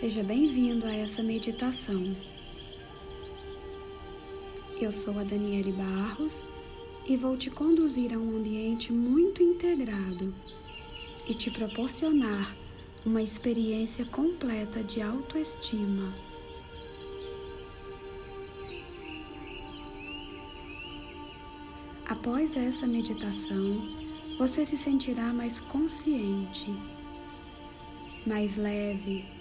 Seja bem-vindo a essa meditação. Eu sou a Daniele Barros e vou te conduzir a um ambiente muito integrado e te proporcionar uma experiência completa de autoestima. Após essa meditação, você se sentirá mais consciente, mais leve,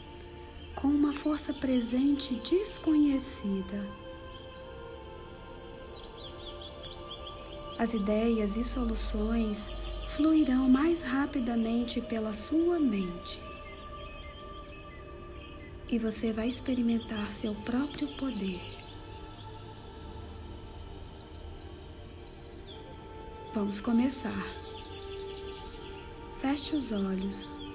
com uma força presente desconhecida. As ideias e soluções fluirão mais rapidamente pela sua mente. E você vai experimentar seu próprio poder. Vamos começar. Feche os olhos.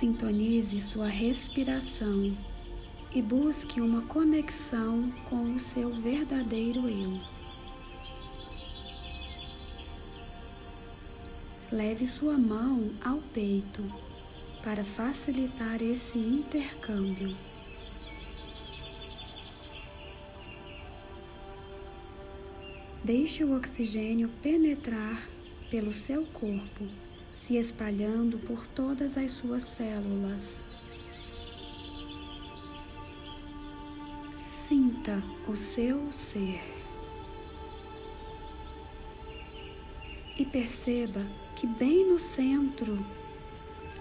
Sintonize sua respiração e busque uma conexão com o seu verdadeiro eu. Leve sua mão ao peito para facilitar esse intercâmbio. Deixe o oxigênio penetrar pelo seu corpo se espalhando por todas as suas células. Sinta o seu ser e perceba que bem no centro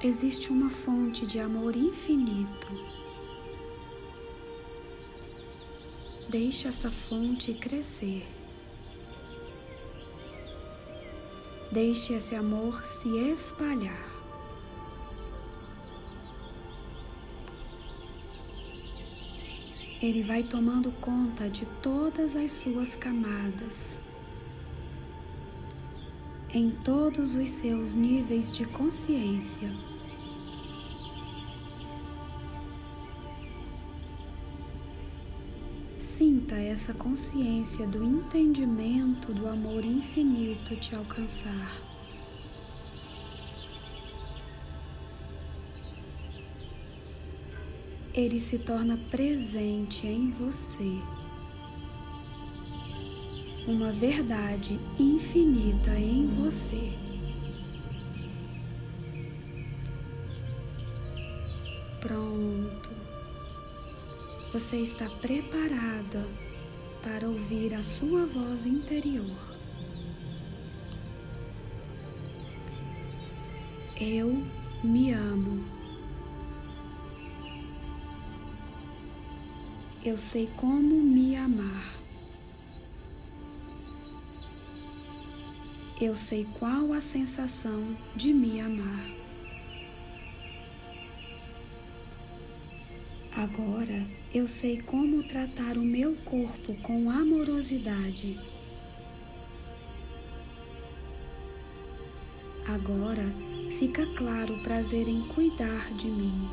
existe uma fonte de amor infinito. Deixe essa fonte crescer. Deixe esse amor se espalhar. Ele vai tomando conta de todas as suas camadas, em todos os seus níveis de consciência. Sinta essa consciência do entendimento do amor infinito te alcançar. Ele se torna presente em você. Uma verdade infinita em você. Pronto. Você está preparada para ouvir a sua voz interior. Eu me amo. Eu sei como me amar. Eu sei qual a sensação de me amar. Agora eu sei como tratar o meu corpo com amorosidade. Agora fica claro o prazer em cuidar de mim.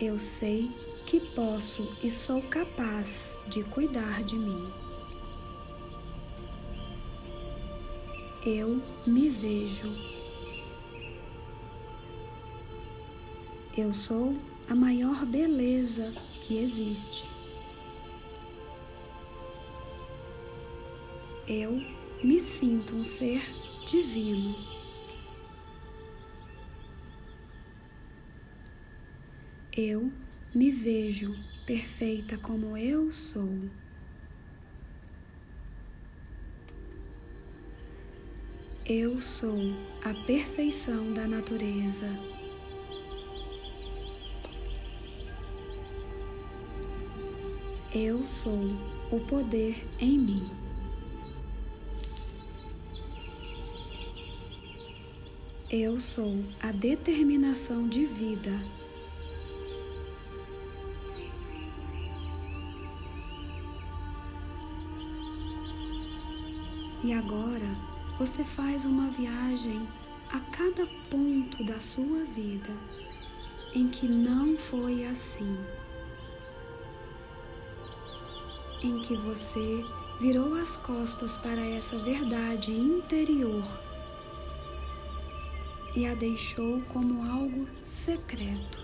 Eu sei que posso e sou capaz de cuidar de mim. Eu me vejo Eu sou a maior beleza que existe. Eu me sinto um ser divino. Eu me vejo perfeita como eu sou. Eu sou a perfeição da natureza. Eu sou o poder em mim. Eu sou a determinação de vida. E agora você faz uma viagem a cada ponto da sua vida em que não foi assim em que você virou as costas para essa verdade interior e a deixou como algo secreto.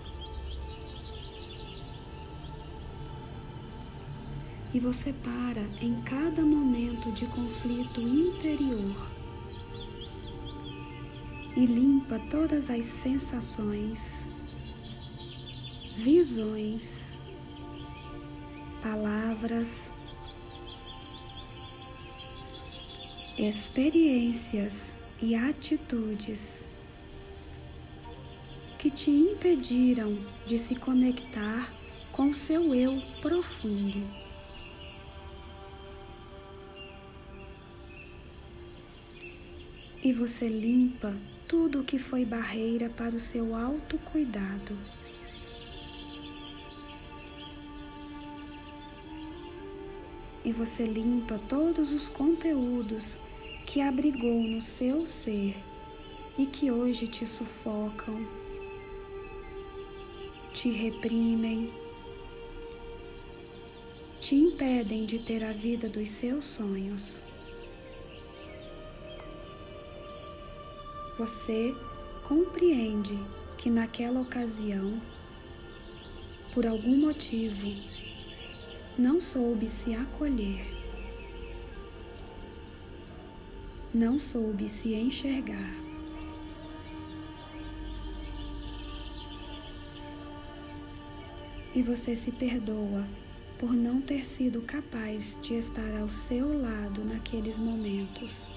E você para em cada momento de conflito interior e limpa todas as sensações, visões, palavras, experiências e atitudes que te impediram de se conectar com seu eu profundo. E você limpa tudo o que foi barreira para o seu autocuidado. E você limpa todos os conteúdos que abrigou no seu ser e que hoje te sufocam, te reprimem, te impedem de ter a vida dos seus sonhos. Você compreende que naquela ocasião, por algum motivo, não soube se acolher, não soube se enxergar. e você se perdoa por não ter sido capaz de estar ao seu lado naqueles momentos.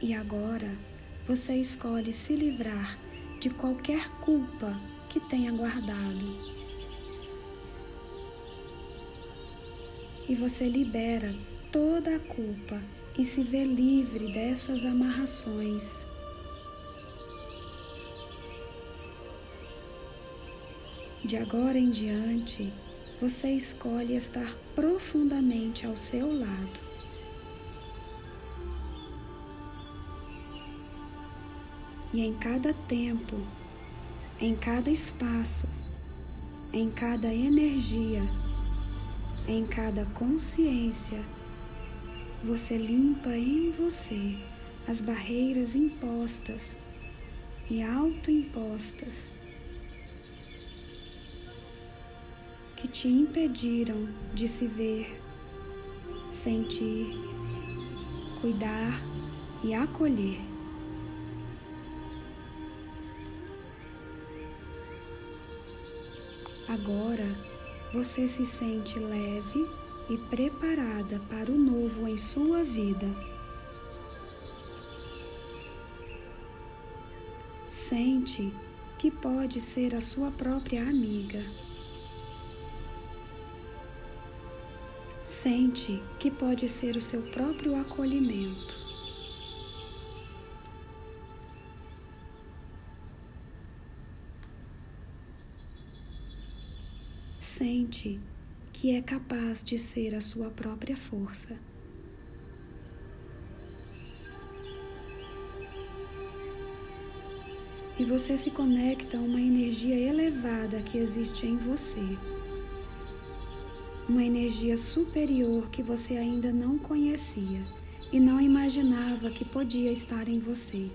E agora você escolhe se livrar de qualquer culpa que tenha guardado. E você libera toda a culpa e se vê livre dessas amarrações. De agora em diante, você escolhe estar profundamente ao seu lado. E em cada tempo, em cada espaço, em cada energia, em cada consciência, você limpa em você as barreiras impostas e autoimpostas que te impediram de se ver, sentir, cuidar e acolher. Agora você se sente leve e preparada para o novo em sua vida. Sente que pode ser a sua própria amiga. Sente que pode ser o seu próprio acolhimento. Sente que é capaz de ser a sua própria força. E você se conecta a uma energia elevada que existe em você uma energia superior que você ainda não conhecia e não imaginava que podia estar em você.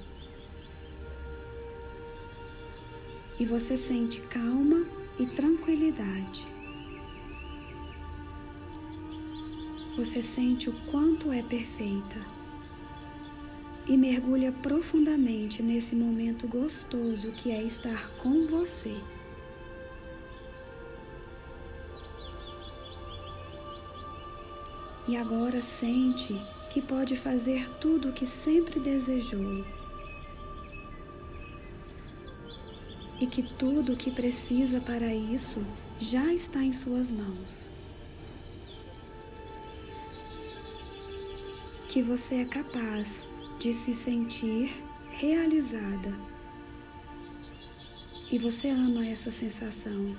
E você sente calma e tranquilidade. Você sente o quanto é perfeita e mergulha profundamente nesse momento gostoso que é estar com você. e agora sente que pode fazer tudo o que sempre desejou e que tudo o que precisa para isso já está em suas mãos. Que você é capaz de se sentir realizada. E você ama essa sensação.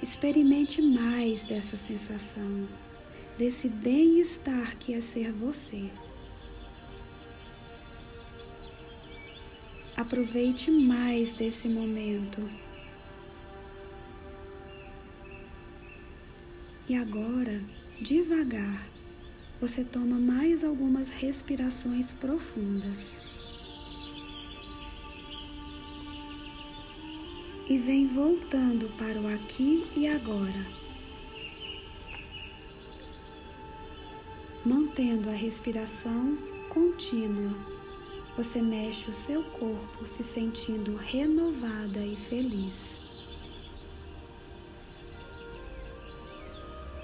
Experimente mais dessa sensação, desse bem-estar que é ser você. Aproveite mais desse momento. E agora, devagar, você toma mais algumas respirações profundas. E vem voltando para o aqui e agora. Mantendo a respiração contínua você mexe o seu corpo se sentindo renovada e feliz.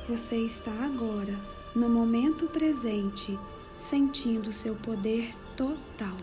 Você está agora, no momento presente, sentindo seu poder total.